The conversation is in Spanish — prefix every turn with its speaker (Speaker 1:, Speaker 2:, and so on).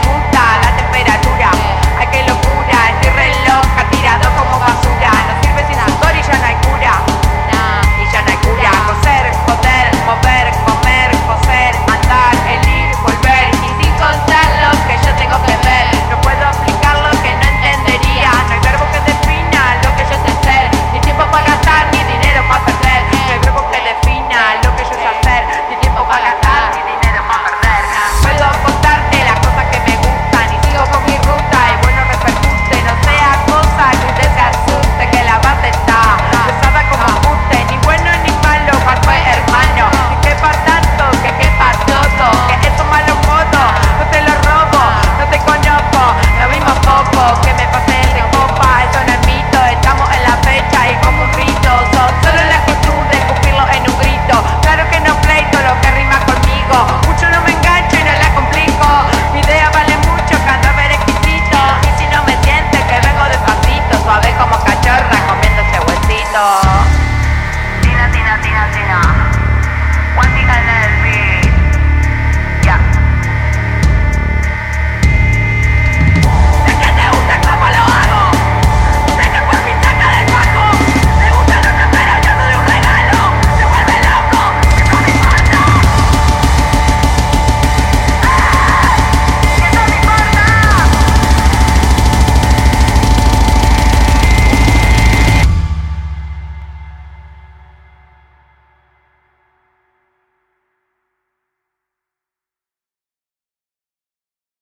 Speaker 1: pregunta. que me pasé